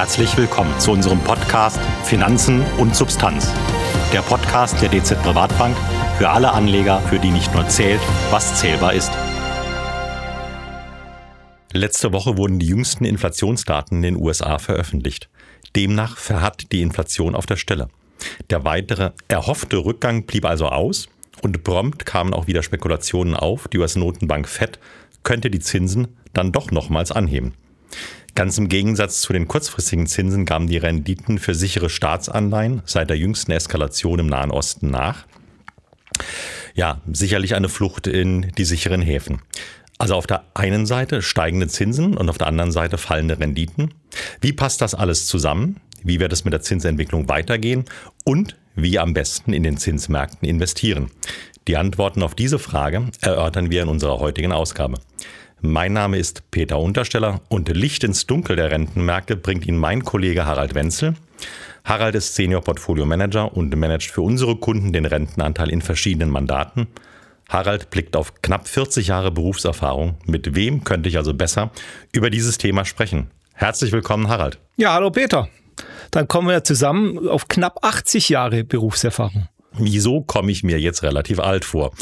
Herzlich willkommen zu unserem Podcast Finanzen und Substanz. Der Podcast der DZ Privatbank für alle Anleger, für die nicht nur zählt, was zählbar ist. Letzte Woche wurden die jüngsten Inflationsdaten in den USA veröffentlicht. Demnach verharrt die Inflation auf der Stelle. Der weitere erhoffte Rückgang blieb also aus und prompt kamen auch wieder Spekulationen auf, die US-Notenbank Fed könnte die Zinsen dann doch nochmals anheben. Ganz im Gegensatz zu den kurzfristigen Zinsen gaben die Renditen für sichere Staatsanleihen seit der jüngsten Eskalation im Nahen Osten nach. Ja, sicherlich eine Flucht in die sicheren Häfen. Also auf der einen Seite steigende Zinsen und auf der anderen Seite fallende Renditen. Wie passt das alles zusammen? Wie wird es mit der Zinsentwicklung weitergehen? Und wie am besten in den Zinsmärkten investieren? Die Antworten auf diese Frage erörtern wir in unserer heutigen Ausgabe. Mein Name ist Peter Untersteller und Licht ins Dunkel der Rentenmärkte bringt Ihnen mein Kollege Harald Wenzel. Harald ist Senior Portfolio Manager und managt für unsere Kunden den Rentenanteil in verschiedenen Mandaten. Harald blickt auf knapp 40 Jahre Berufserfahrung. Mit wem könnte ich also besser über dieses Thema sprechen? Herzlich willkommen, Harald. Ja, hallo Peter. Dann kommen wir zusammen auf knapp 80 Jahre Berufserfahrung. Wieso komme ich mir jetzt relativ alt vor?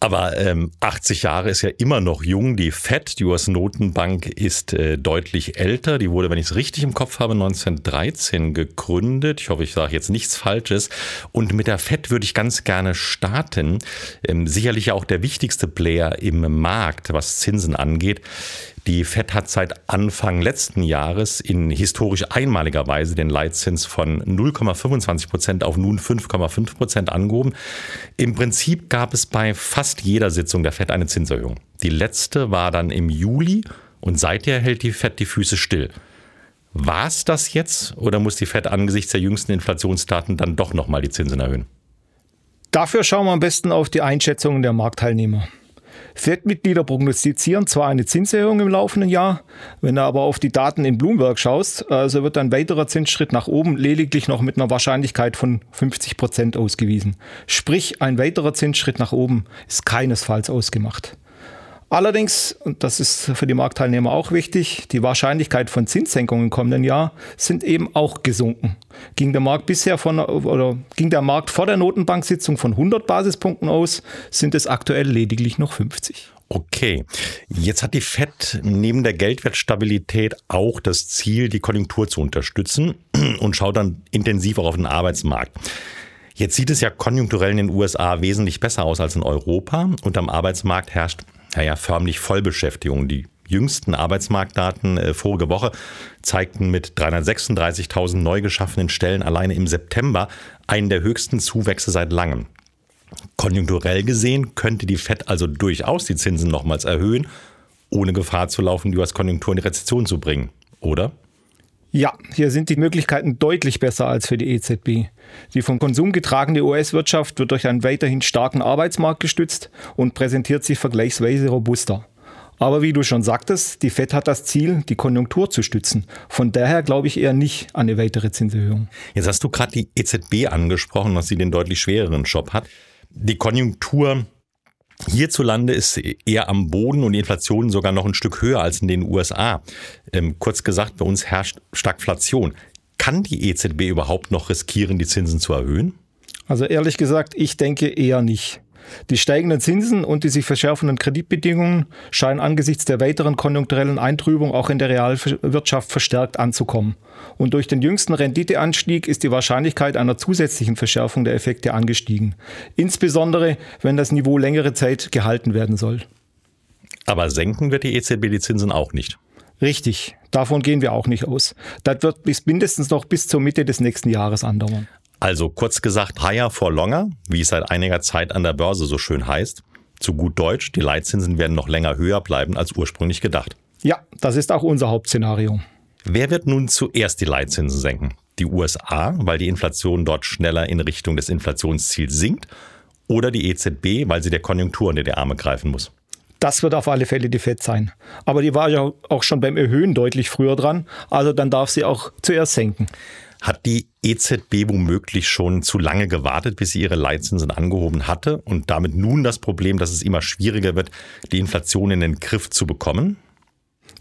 Aber ähm, 80 Jahre ist ja immer noch jung. Die FED, die US-Notenbank, ist äh, deutlich älter. Die wurde, wenn ich es richtig im Kopf habe, 1913 gegründet. Ich hoffe, ich sage jetzt nichts Falsches. Und mit der FED würde ich ganz gerne starten. Ähm, sicherlich auch der wichtigste Player im Markt, was Zinsen angeht. Die FED hat seit Anfang letzten Jahres in historisch einmaliger Weise den Leitzins von 0,25 Prozent auf nun 5,5 Prozent angehoben. Im Prinzip gab es bei fast jeder Sitzung der FED eine Zinserhöhung. Die letzte war dann im Juli und seither hält die FED die Füße still. War es das jetzt oder muss die FED angesichts der jüngsten Inflationsdaten dann doch nochmal die Zinsen erhöhen? Dafür schauen wir am besten auf die Einschätzungen der Marktteilnehmer. FED-Mitglieder prognostizieren zwar eine Zinserhöhung im laufenden Jahr, wenn du aber auf die Daten in Bloomberg schaust, so also wird ein weiterer Zinsschritt nach oben lediglich noch mit einer Wahrscheinlichkeit von 50 Prozent ausgewiesen. Sprich, ein weiterer Zinsschritt nach oben ist keinesfalls ausgemacht. Allerdings, und das ist für die Marktteilnehmer auch wichtig, die Wahrscheinlichkeit von Zinssenkungen im kommenden Jahr sind eben auch gesunken. Ging der Markt bisher von, oder ging der Markt vor der Notenbanksitzung von 100 Basispunkten aus, sind es aktuell lediglich noch 50. Okay, jetzt hat die Fed neben der Geldwertstabilität auch das Ziel, die Konjunktur zu unterstützen und schaut dann intensiv auch auf den Arbeitsmarkt. Jetzt sieht es ja konjunkturell in den USA wesentlich besser aus als in Europa und am Arbeitsmarkt herrscht naja, förmlich Vollbeschäftigung. Die jüngsten Arbeitsmarktdaten äh, vorige Woche zeigten mit 336.000 neu geschaffenen Stellen alleine im September einen der höchsten Zuwächse seit langem. Konjunkturell gesehen könnte die Fed also durchaus die Zinsen nochmals erhöhen, ohne Gefahr zu laufen, die US-Konjunktur in die Rezession zu bringen, oder? Ja, hier sind die Möglichkeiten deutlich besser als für die EZB. Die vom Konsum getragene US-Wirtschaft wird durch einen weiterhin starken Arbeitsmarkt gestützt und präsentiert sich vergleichsweise robuster. Aber wie du schon sagtest, die Fed hat das Ziel, die Konjunktur zu stützen. Von daher glaube ich eher nicht an eine weitere Zinserhöhung. Jetzt hast du gerade die EZB angesprochen, dass sie den deutlich schwereren Job hat. Die Konjunktur Hierzulande ist eher am Boden und die Inflation sogar noch ein Stück höher als in den USA. Ähm, kurz gesagt, bei uns herrscht Stagflation. Kann die EZB überhaupt noch riskieren, die Zinsen zu erhöhen? Also ehrlich gesagt, ich denke eher nicht. Die steigenden Zinsen und die sich verschärfenden Kreditbedingungen scheinen angesichts der weiteren konjunkturellen Eintrübung auch in der Realwirtschaft verstärkt anzukommen. Und durch den jüngsten Renditeanstieg ist die Wahrscheinlichkeit einer zusätzlichen Verschärfung der Effekte angestiegen. Insbesondere, wenn das Niveau längere Zeit gehalten werden soll. Aber senken wird die EZB die Zinsen auch nicht. Richtig, davon gehen wir auch nicht aus. Das wird bis mindestens noch bis zur Mitte des nächsten Jahres andauern. Also kurz gesagt, higher for longer, wie es seit einiger Zeit an der Börse so schön heißt. Zu gut Deutsch, die Leitzinsen werden noch länger höher bleiben als ursprünglich gedacht. Ja, das ist auch unser Hauptszenario. Wer wird nun zuerst die Leitzinsen senken? Die USA, weil die Inflation dort schneller in Richtung des Inflationsziels sinkt, oder die EZB, weil sie der Konjunktur unter die Arme greifen muss? Das wird auf alle Fälle die FED sein. Aber die war ja auch schon beim Erhöhen deutlich früher dran, also dann darf sie auch zuerst senken. Hat die EZB womöglich schon zu lange gewartet, bis sie ihre Leitzinsen angehoben hatte und damit nun das Problem, dass es immer schwieriger wird, die Inflation in den Griff zu bekommen?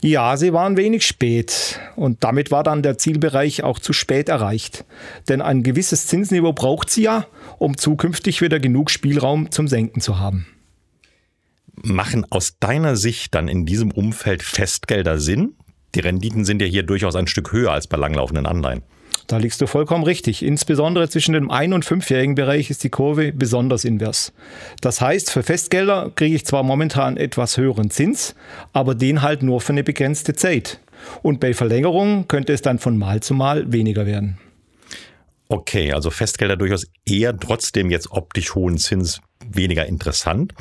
Ja, sie waren wenig spät und damit war dann der Zielbereich auch zu spät erreicht. Denn ein gewisses Zinsniveau braucht sie ja, um zukünftig wieder genug Spielraum zum Senken zu haben. Machen aus deiner Sicht dann in diesem Umfeld Festgelder Sinn? Die Renditen sind ja hier durchaus ein Stück höher als bei langlaufenden Anleihen. Da liegst du vollkommen richtig. Insbesondere zwischen dem ein- und fünfjährigen Bereich ist die Kurve besonders invers. Das heißt, für Festgelder kriege ich zwar momentan etwas höheren Zins, aber den halt nur für eine begrenzte Zeit. Und bei Verlängerungen könnte es dann von Mal zu Mal weniger werden. Okay, also Festgelder durchaus eher trotzdem jetzt optisch hohen Zins weniger interessant.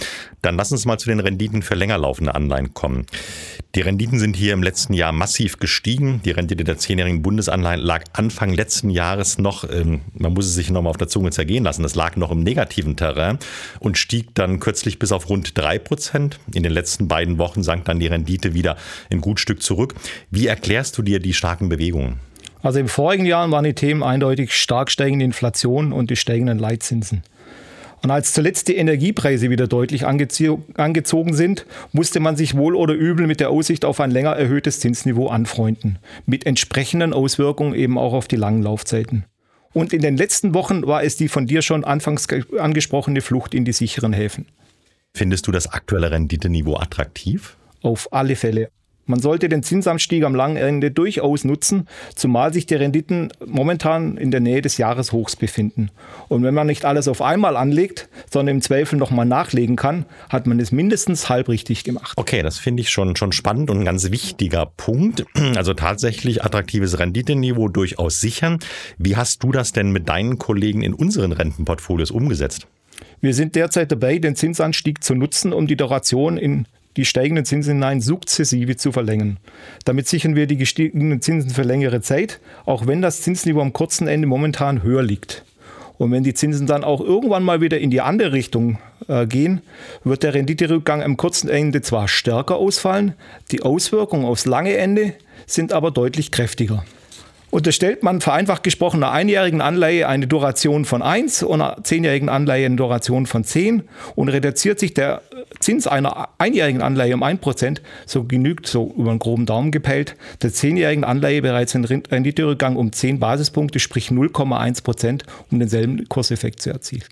Dann lass uns mal zu den Renditen für länger laufende Anleihen kommen. Die Renditen sind hier im letzten Jahr massiv gestiegen. Die Rendite der zehnjährigen Bundesanleihen lag Anfang letzten Jahres noch, ähm, man muss es sich nochmal auf der Zunge zergehen lassen, das lag noch im negativen Terrain und stieg dann kürzlich bis auf rund drei Prozent. In den letzten beiden Wochen sank dann die Rendite wieder ein gut Stück zurück. Wie erklärst du dir die starken Bewegungen? Also im vorigen Jahr waren die Themen eindeutig stark steigende Inflation und die steigenden Leitzinsen. Und als zuletzt die Energiepreise wieder deutlich angezogen sind, musste man sich wohl oder übel mit der Aussicht auf ein länger erhöhtes Zinsniveau anfreunden, mit entsprechenden Auswirkungen eben auch auf die langen Laufzeiten. Und in den letzten Wochen war es die von dir schon anfangs angesprochene Flucht in die sicheren Häfen. Findest du das aktuelle Renditeniveau attraktiv? Auf alle Fälle. Man sollte den Zinsanstieg am langen Ende durchaus nutzen, zumal sich die Renditen momentan in der Nähe des Jahreshochs befinden. Und wenn man nicht alles auf einmal anlegt, sondern im Zweifel nochmal nachlegen kann, hat man es mindestens halb richtig gemacht. Okay, das finde ich schon, schon spannend und ein ganz wichtiger Punkt. Also tatsächlich attraktives Renditeniveau durchaus sichern. Wie hast du das denn mit deinen Kollegen in unseren Rentenportfolios umgesetzt? Wir sind derzeit dabei, den Zinsanstieg zu nutzen, um die Duration in die steigenden Zinsen hinein sukzessive zu verlängern. Damit sichern wir die gestiegenen Zinsen für längere Zeit, auch wenn das Zinsniveau am kurzen Ende momentan höher liegt. Und wenn die Zinsen dann auch irgendwann mal wieder in die andere Richtung äh, gehen, wird der Renditerückgang am kurzen Ende zwar stärker ausfallen, die Auswirkungen aufs lange Ende sind aber deutlich kräftiger. Unterstellt man vereinfacht gesprochen einer einjährigen Anleihe eine Duration von 1 und einer zehnjährigen Anleihe eine Duration von 10 und reduziert sich der Zins einer einjährigen Anleihe um 1%, so genügt, so über einen groben Daumen gepeilt, der zehnjährigen Anleihe bereits ein Renditerückgang um 10 Basispunkte, sprich 0,1%, um denselben Kurseffekt zu erzielen.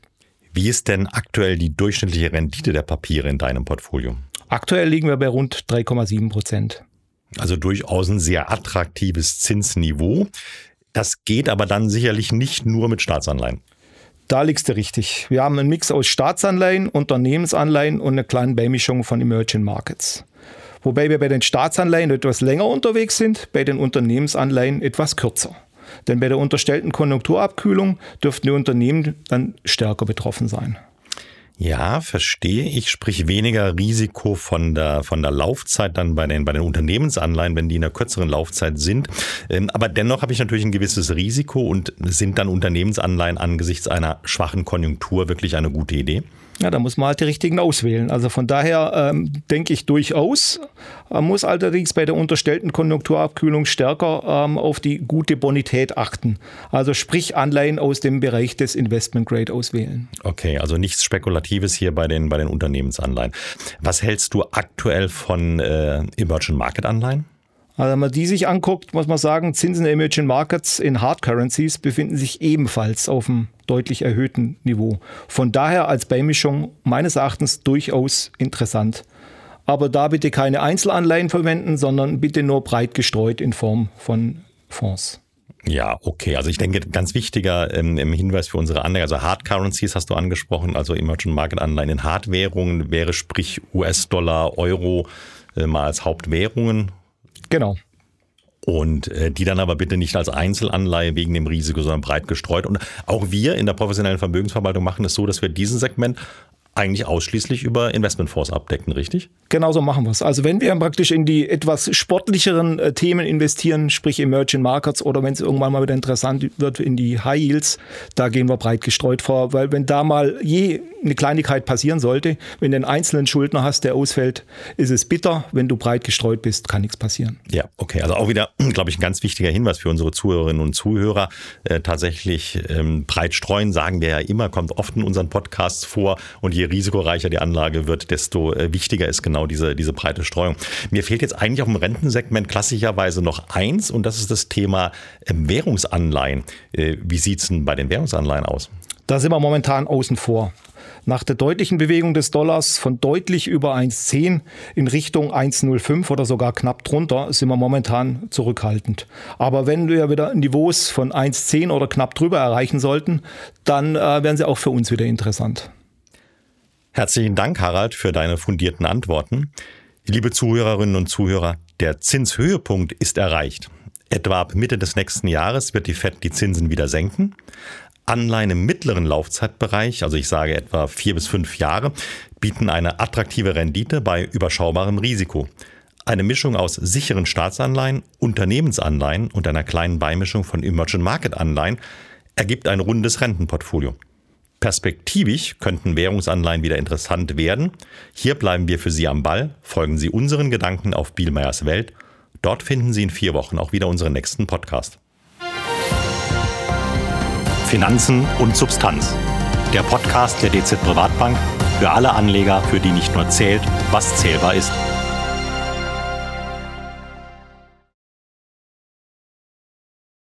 Wie ist denn aktuell die durchschnittliche Rendite der Papiere in deinem Portfolio? Aktuell liegen wir bei rund 3,7 Prozent. Also durchaus ein sehr attraktives Zinsniveau. Das geht aber dann sicherlich nicht nur mit Staatsanleihen. Da liegst du richtig. Wir haben einen Mix aus Staatsanleihen, Unternehmensanleihen und eine kleine Beimischung von Emerging Markets. Wobei wir bei den Staatsanleihen etwas länger unterwegs sind, bei den Unternehmensanleihen etwas kürzer. Denn bei der unterstellten Konjunkturabkühlung dürften die Unternehmen dann stärker betroffen sein. Ja, verstehe ich. Sprich weniger Risiko von der, von der Laufzeit dann bei den, bei den Unternehmensanleihen, wenn die in einer kürzeren Laufzeit sind. Ähm, aber dennoch habe ich natürlich ein gewisses Risiko und sind dann Unternehmensanleihen angesichts einer schwachen Konjunktur wirklich eine gute Idee? Ja, da muss man halt die richtigen auswählen. Also von daher ähm, denke ich durchaus. Man muss allerdings bei der unterstellten Konjunkturabkühlung stärker ähm, auf die gute Bonität achten. Also sprich Anleihen aus dem Bereich des Investment Grade auswählen. Okay, also nichts Spekulatives hier bei den, bei den Unternehmensanleihen. Was hältst du aktuell von äh, Emerging Market Anleihen? Also wenn man die sich anguckt, muss man sagen, Zinsen in Emerging Markets in Hard Currencies befinden sich ebenfalls auf einem deutlich erhöhten Niveau. Von daher als Beimischung meines Erachtens durchaus interessant. Aber da bitte keine Einzelanleihen verwenden, sondern bitte nur breit gestreut in Form von Fonds. Ja, okay. Also ich denke, ganz wichtiger ähm, Hinweis für unsere Anleger, also Hard Currencies hast du angesprochen, also Emerging Market Anleihen in Hardwährungen wäre sprich US-Dollar, Euro äh, mal als Hauptwährungen Genau. Und äh, die dann aber bitte nicht als Einzelanleihe wegen dem Risiko, sondern breit gestreut. Und auch wir in der professionellen Vermögensverwaltung machen es so, dass wir diesen Segment eigentlich ausschließlich über Investmentfonds abdecken, richtig? Genau so machen wir es. Also wenn wir praktisch in die etwas sportlicheren äh, Themen investieren, sprich Emerging Markets oder wenn es irgendwann mal wieder interessant wird in die High Yields, da gehen wir breit gestreut vor, weil wenn da mal je eine Kleinigkeit passieren sollte, wenn du einen einzelnen Schuldner hast, der ausfällt, ist es bitter. Wenn du breit gestreut bist, kann nichts passieren. Ja, okay. Also auch wieder, glaube ich, ein ganz wichtiger Hinweis für unsere Zuhörerinnen und Zuhörer. Äh, tatsächlich ähm, breit streuen, sagen wir ja immer, kommt oft in unseren Podcasts vor und je risikoreicher die Anlage wird, desto äh, wichtiger ist genau diese, diese breite Streuung. Mir fehlt jetzt eigentlich auch im Rentensegment klassischerweise noch eins und das ist das Thema ähm, Währungsanleihen. Äh, wie sieht es denn bei den Währungsanleihen aus? Da sind wir momentan außen vor. Nach der deutlichen Bewegung des Dollars von deutlich über 1,10 in Richtung 1,05 oder sogar knapp drunter sind wir momentan zurückhaltend. Aber wenn wir wieder Niveaus von 1,10 oder knapp drüber erreichen sollten, dann äh, werden sie auch für uns wieder interessant. Herzlichen Dank, Harald, für deine fundierten Antworten. Liebe Zuhörerinnen und Zuhörer, der Zinshöhepunkt ist erreicht. Etwa ab Mitte des nächsten Jahres wird die Fed die Zinsen wieder senken. Anleihen im mittleren Laufzeitbereich, also ich sage etwa vier bis fünf Jahre, bieten eine attraktive Rendite bei überschaubarem Risiko. Eine Mischung aus sicheren Staatsanleihen, Unternehmensanleihen und einer kleinen Beimischung von Emerging Market Anleihen ergibt ein rundes Rentenportfolio. Perspektivisch könnten Währungsanleihen wieder interessant werden. Hier bleiben wir für Sie am Ball. Folgen Sie unseren Gedanken auf Bielmeyers Welt. Dort finden Sie in vier Wochen auch wieder unseren nächsten Podcast. Finanzen und Substanz. Der Podcast der DZ Privatbank für alle Anleger, für die nicht nur zählt, was zählbar ist.